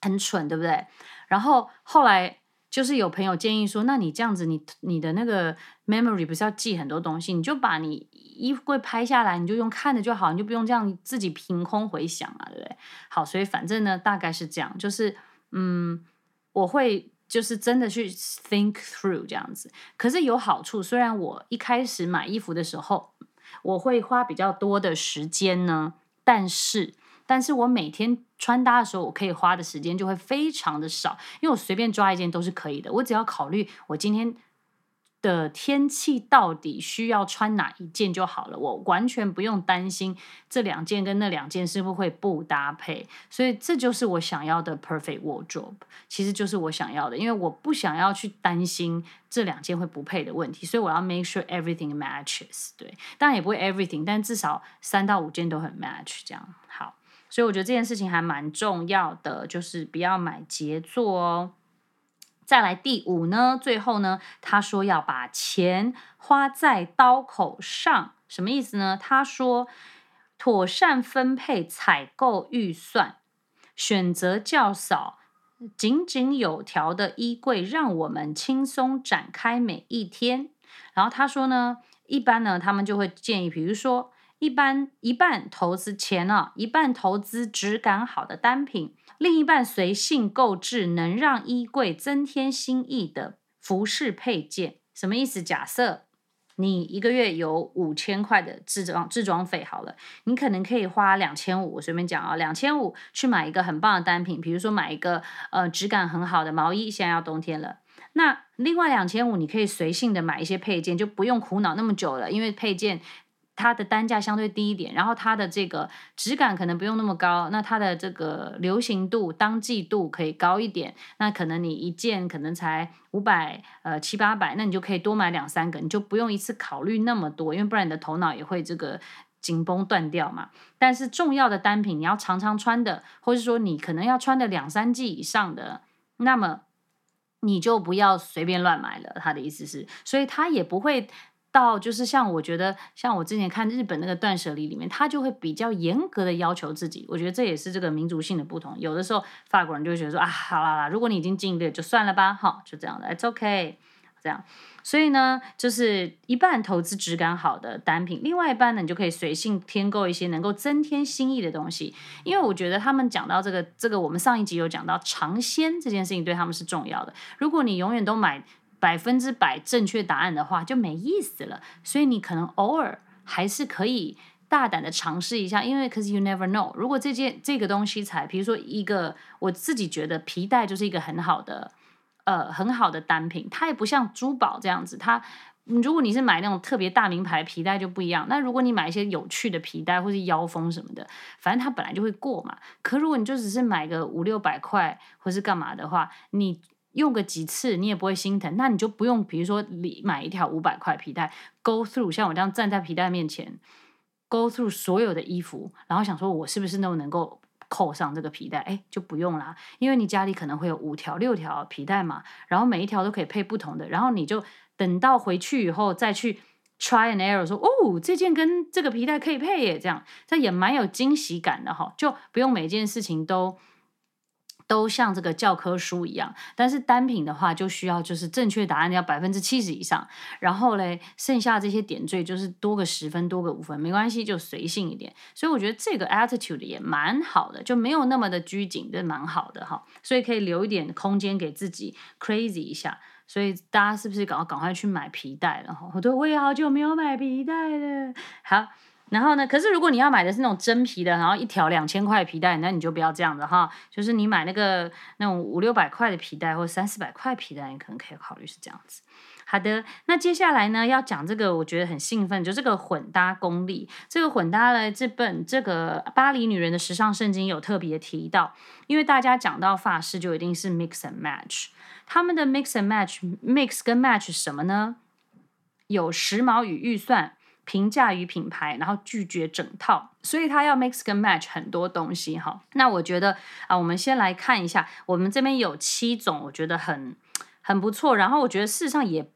很蠢，对不对？然后后来。就是有朋友建议说，那你这样子你，你的那个 memory 不是要记很多东西，你就把你衣柜拍下来，你就用看的就好，你就不用这样自己凭空回想啊，对不对？好，所以反正呢，大概是这样，就是嗯，我会就是真的去 think through 这样子，可是有好处。虽然我一开始买衣服的时候，我会花比较多的时间呢，但是。但是我每天穿搭的时候，我可以花的时间就会非常的少，因为我随便抓一件都是可以的。我只要考虑我今天的天气到底需要穿哪一件就好了，我完全不用担心这两件跟那两件是不是会不搭配。所以这就是我想要的 perfect wardrobe，其实就是我想要的，因为我不想要去担心这两件会不配的问题，所以我要 make sure everything matches。对，当然也不会 everything，但至少三到五件都很 match 这样。好。所以我觉得这件事情还蛮重要的，就是不要买杰作哦。再来第五呢，最后呢，他说要把钱花在刀口上，什么意思呢？他说妥善分配采购预算，选择较少、井井有条的衣柜，让我们轻松展开每一天。然后他说呢，一般呢，他们就会建议，比如说。一般一半投资钱啊，一半投资质感好的单品，另一半随性购置能让衣柜增添新意的服饰配件。什么意思？假设你一个月有五千块的置装置装费，好了，你可能可以花两千五，我随便讲啊，两千五去买一个很棒的单品，比如说买一个呃质感很好的毛衣，现在要冬天了，那另外两千五你可以随性的买一些配件，就不用苦恼那么久了，因为配件。它的单价相对低一点，然后它的这个质感可能不用那么高，那它的这个流行度、当季度可以高一点，那可能你一件可能才五百呃七八百，那你就可以多买两三个，你就不用一次考虑那么多，因为不然你的头脑也会这个紧绷断掉嘛。但是重要的单品你要常常穿的，或者说你可能要穿的两三季以上的，那么你就不要随便乱买了。他的意思是，所以他也不会。到就是像我觉得，像我之前看日本那个断舍离里面，他就会比较严格的要求自己。我觉得这也是这个民族性的不同。有的时候法国人就会觉得说啊，好啦啦，如果你已经尽力，就算了吧，好，就这样的，It's OK，这样。所以呢，就是一半投资质感好的单品，另外一半呢，你就可以随性添购一些能够增添新意的东西。因为我觉得他们讲到这个这个，我们上一集有讲到尝鲜这件事情对他们是重要的。如果你永远都买。百分之百正确答案的话就没意思了，所以你可能偶尔还是可以大胆的尝试一下，因为 cause you never know，如果这件这个东西才，比如说一个我自己觉得皮带就是一个很好的呃很好的单品，它也不像珠宝这样子，它如果你是买那种特别大名牌皮带就不一样，那如果你买一些有趣的皮带或是腰封什么的，反正它本来就会过嘛。可如果你就只是买个五六百块或是干嘛的话，你。用个几次你也不会心疼，那你就不用，比如说你买一条五百块皮带，go through 像我这样站在皮带面前，go through 所有的衣服，然后想说我是不是都能够扣上这个皮带？哎，就不用啦，因为你家里可能会有五条六条皮带嘛，然后每一条都可以配不同的，然后你就等到回去以后再去 try and error，说哦，这件跟这个皮带可以配耶，这样这也蛮有惊喜感的哈，就不用每件事情都。都像这个教科书一样，但是单品的话就需要就是正确答案要百分之七十以上，然后嘞，剩下这些点缀就是多个十分多个五分没关系，就随性一点。所以我觉得这个 attitude 也蛮好的，就没有那么的拘谨，这蛮好的哈。所以可以留一点空间给自己 crazy 一下。所以大家是不是赶快赶快去买皮带了哈？我都我也好久没有买皮带了。好。然后呢？可是如果你要买的是那种真皮的，然后一条两千块皮带，那你就不要这样子哈。就是你买那个那种五六百块的皮带，或者三四百块皮带，你可能可以考虑是这样子。好的，那接下来呢，要讲这个，我觉得很兴奋，就这个混搭功力。这个混搭呢，这本这个巴黎女人的时尚圣经有特别提到，因为大家讲到法式就一定是 mix and match，他们的 mix and match，mix 跟 match 什么呢？有时髦与预算。平价与品牌，然后拒绝整套，所以他要 mix 跟 match 很多东西哈。那我觉得啊，我们先来看一下，我们这边有七种，我觉得很很不错。然后我觉得事实上也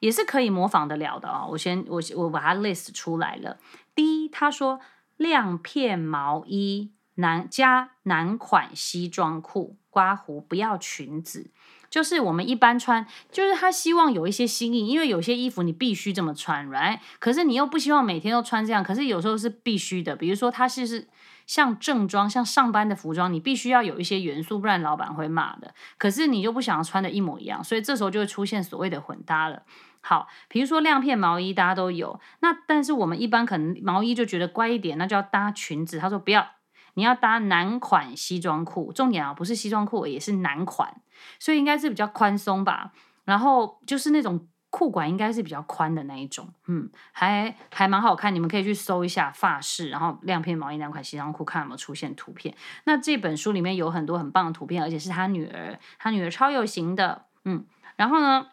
也是可以模仿得了的啊。我先我我把它 list 出来了。第一，他说亮片毛衣男加男款西装裤，刮胡不要裙子。就是我们一般穿，就是他希望有一些新意，因为有些衣服你必须这么穿，right？可是你又不希望每天都穿这样，可是有时候是必须的。比如说，它是是像正装、像上班的服装，你必须要有一些元素，不然老板会骂的。可是你就不想要穿的一模一样，所以这时候就会出现所谓的混搭了。好，比如说亮片毛衣，大家都有，那但是我们一般可能毛衣就觉得乖一点，那就要搭裙子。他说不要。你要搭男款西装裤，重点啊，不是西装裤，也是男款，所以应该是比较宽松吧。然后就是那种裤管应该是比较宽的那一种，嗯，还还蛮好看。你们可以去搜一下发饰，然后亮片毛衣男款西装裤，看有没有出现图片。那这本书里面有很多很棒的图片，而且是他女儿，他女儿超有型的，嗯，然后呢？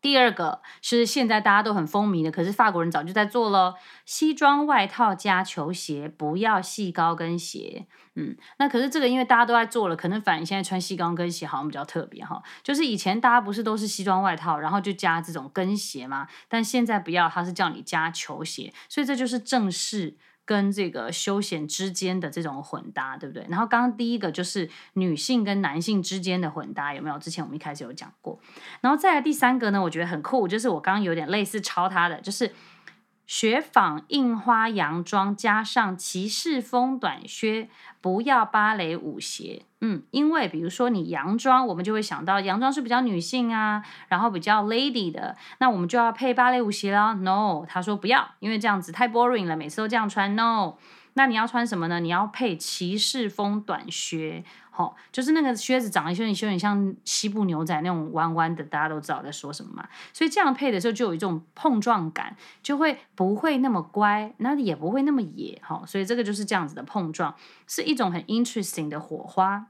第二个是现在大家都很风靡的，可是法国人早就在做了，西装外套加球鞋，不要细高跟鞋。嗯，那可是这个因为大家都在做了，可能反而现在穿细高跟鞋好像比较特别哈。就是以前大家不是都是西装外套，然后就加这种跟鞋吗？但现在不要，它是叫你加球鞋，所以这就是正式。跟这个休闲之间的这种混搭，对不对？然后刚刚第一个就是女性跟男性之间的混搭，有没有？之前我们一开始有讲过。然后再来第三个呢，我觉得很酷，就是我刚刚有点类似抄他的，就是。雪纺印花洋装加上骑士风短靴，不要芭蕾舞鞋。嗯，因为比如说你洋装，我们就会想到洋装是比较女性啊，然后比较 lady 的，那我们就要配芭蕾舞鞋了。No，他说不要，因为这样子太 boring 了，每次都这样穿。No。那你要穿什么呢？你要配骑士风短靴，好、哦，就是那个靴子长得有点有点像西部牛仔那种弯弯的，大家都知道在说什么嘛。所以这样配的时候就有一种碰撞感，就会不会那么乖，那也不会那么野，哈、哦。所以这个就是这样子的碰撞，是一种很 interesting 的火花。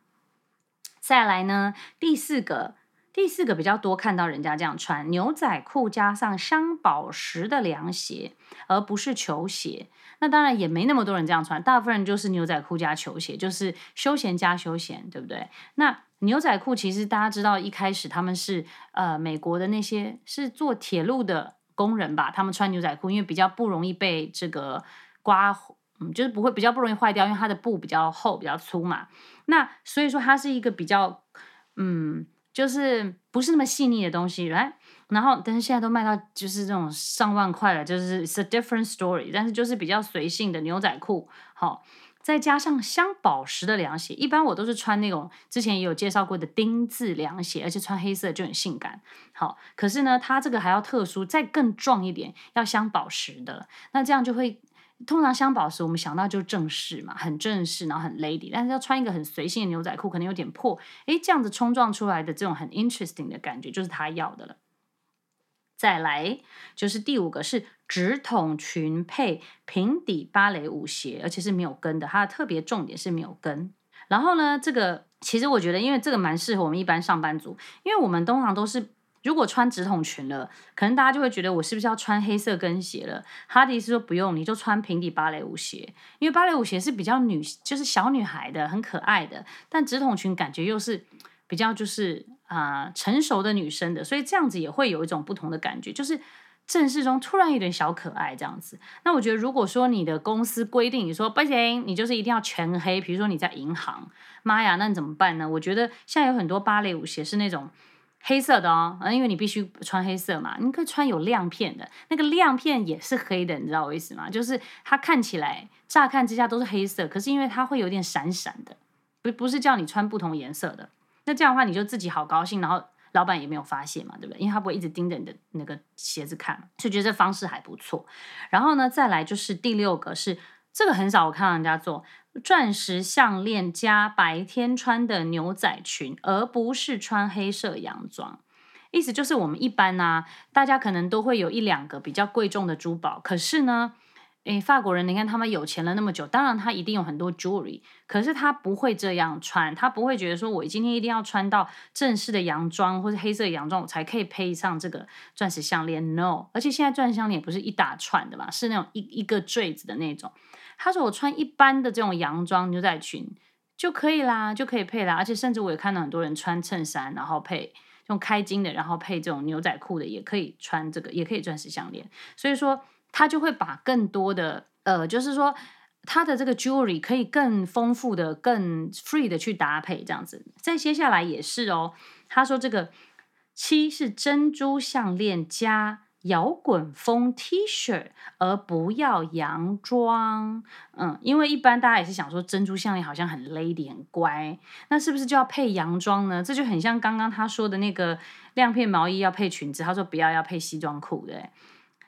再来呢，第四个。第四个比较多看到人家这样穿牛仔裤加上镶宝石的凉鞋，而不是球鞋。那当然也没那么多人这样穿，大部分人就是牛仔裤加球鞋，就是休闲加休闲，对不对？那牛仔裤其实大家知道，一开始他们是呃美国的那些是做铁路的工人吧，他们穿牛仔裤，因为比较不容易被这个刮，嗯，就是不会比较不容易坏掉，因为它的布比较厚比较粗嘛。那所以说它是一个比较嗯。就是不是那么细腻的东西，right? 然后但是现在都卖到就是这种上万块了，就是 it's a different story。但是就是比较随性的牛仔裤，好，再加上镶宝石的凉鞋。一般我都是穿那种之前也有介绍过的丁字凉鞋，而且穿黑色就很性感。好，可是呢，它这个还要特殊，再更壮一点，要镶宝石的，那这样就会。通常镶宝石，我们想到就正式嘛，很正式，然后很 lady。但是要穿一个很随性的牛仔裤，可能有点破。诶，这样子冲撞出来的这种很 interesting 的感觉，就是他要的了。再来就是第五个是直筒裙配平底芭蕾舞鞋，而且是没有跟的。它的特别重点是没有跟。然后呢，这个其实我觉得，因为这个蛮适合我们一般上班族，因为我们通常都是。如果穿直筒裙了，可能大家就会觉得我是不是要穿黑色跟鞋了？哈迪斯说不用，你就穿平底芭蕾舞鞋，因为芭蕾舞鞋是比较女，就是小女孩的，很可爱的。但直筒裙感觉又是比较就是啊、成熟的女生的，所以这样子也会有一种不同的感觉，就是正式中突然有点小可爱这样子。那我觉得，如果说你的公司规定你说不行，你就是一定要全黑，比如说你在银行，妈呀，那你怎么办呢？我觉得现在有很多芭蕾舞鞋是那种黑色的哦，因为你必须穿黑色嘛。你可以穿有亮片的，那个亮片也是黑的，你知道我意思吗？就是它看起来乍看之下都是黑色，可是因为它会有点闪闪的，不不是叫你穿不同颜色的。那这样的话，你就自己好高兴，然后。老板也没有发现嘛，对不对？因为他不会一直盯着你的那个鞋子看，所以觉得这方式还不错。然后呢，再来就是第六个是这个很少我看到人家做钻石项链加白天穿的牛仔裙，而不是穿黑色洋装。意思就是我们一般呢、大家可能都会有一两个比较贵重的珠宝，可是呢。诶，法国人，你看他们有钱了那么久，当然他一定有很多 jewelry，可是他不会这样穿，他不会觉得说我今天一定要穿到正式的洋装或者黑色洋装，我才可以配上这个钻石项链。No，而且现在钻石项链也不是一打串的嘛，是那种一一个坠子的那种。他说我穿一般的这种洋装牛仔裙就可以啦，就可以配啦，而且甚至我也看到很多人穿衬衫，然后配用开襟的，然后配这种牛仔裤的，也可以穿这个，也可以钻石项链。所以说。他就会把更多的，呃，就是说他的这个 jewelry 可以更丰富的、更 free 的去搭配这样子。再接下来也是哦，他说这个七是珍珠项链加摇滚风 T 恤，而不要洋装。嗯，因为一般大家也是想说珍珠项链好像很 lady 很乖，那是不是就要配洋装呢？这就很像刚刚他说的那个亮片毛衣要配裙子，他说不要要配西装裤的。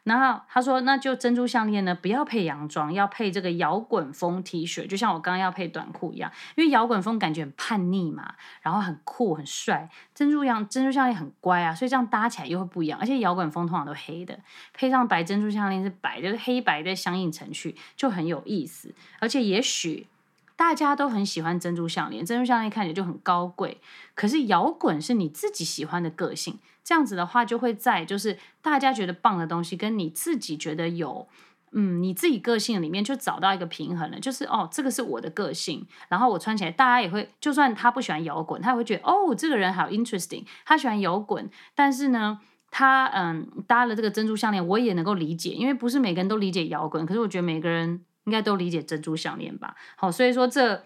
然后他说：“那就珍珠项链呢，不要配洋装，要配这个摇滚风 T 恤，就像我刚刚要配短裤一样，因为摇滚风感觉很叛逆嘛，然后很酷很帅。珍珠样珍珠项链很乖啊，所以这样搭起来又会不一样。而且摇滚风通常都黑的，配上白珍珠项链是白，就是黑白的相映成趣，就很有意思。而且也许。”大家都很喜欢珍珠项链，珍珠项链看起来就很高贵。可是摇滚是你自己喜欢的个性，这样子的话就会在就是大家觉得棒的东西，跟你自己觉得有嗯你自己个性里面就找到一个平衡了。就是哦，这个是我的个性，然后我穿起来，大家也会，就算他不喜欢摇滚，他也会觉得哦，这个人好 interesting，他喜欢摇滚，但是呢，他嗯搭了这个珍珠项链，我也能够理解，因为不是每个人都理解摇滚，可是我觉得每个人。应该都理解珍珠项链吧？好，所以说这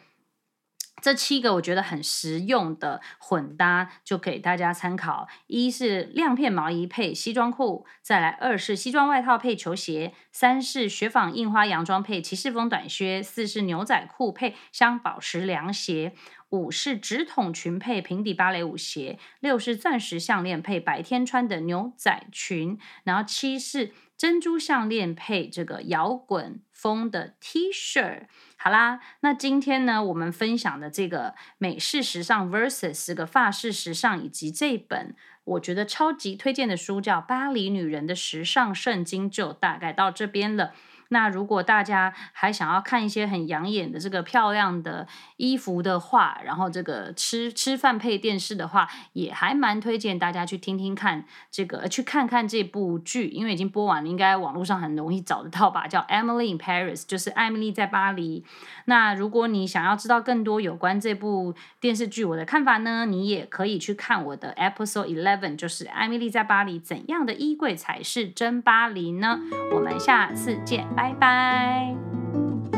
这七个我觉得很实用的混搭，就给大家参考。一是亮片毛衣配西装裤，再来二是西装外套配球鞋，三是雪纺印花洋装配骑士风短靴，四是牛仔裤配镶宝石凉鞋，五是直筒裙配平底芭蕾舞鞋，六是钻石项链配白天穿的牛仔裙，然后七是。珍珠项链配这个摇滚风的 T 恤，好啦，那今天呢，我们分享的这个美式时尚 versus 这个法式时尚，以及这本我觉得超级推荐的书叫《巴黎女人的时尚圣经》，就大概到这边了。那如果大家还想要看一些很养眼的这个漂亮的衣服的话，然后这个吃吃饭配电视的话，也还蛮推荐大家去听听看这个，去看看这部剧，因为已经播完了，应该网络上很容易找得到吧？叫《Emily in Paris》，就是艾米丽在巴黎。那如果你想要知道更多有关这部电视剧我的看法呢，你也可以去看我的 Episode Eleven，就是《艾米丽在巴黎》，怎样的衣柜才是真巴黎呢？我们下次见。拜拜。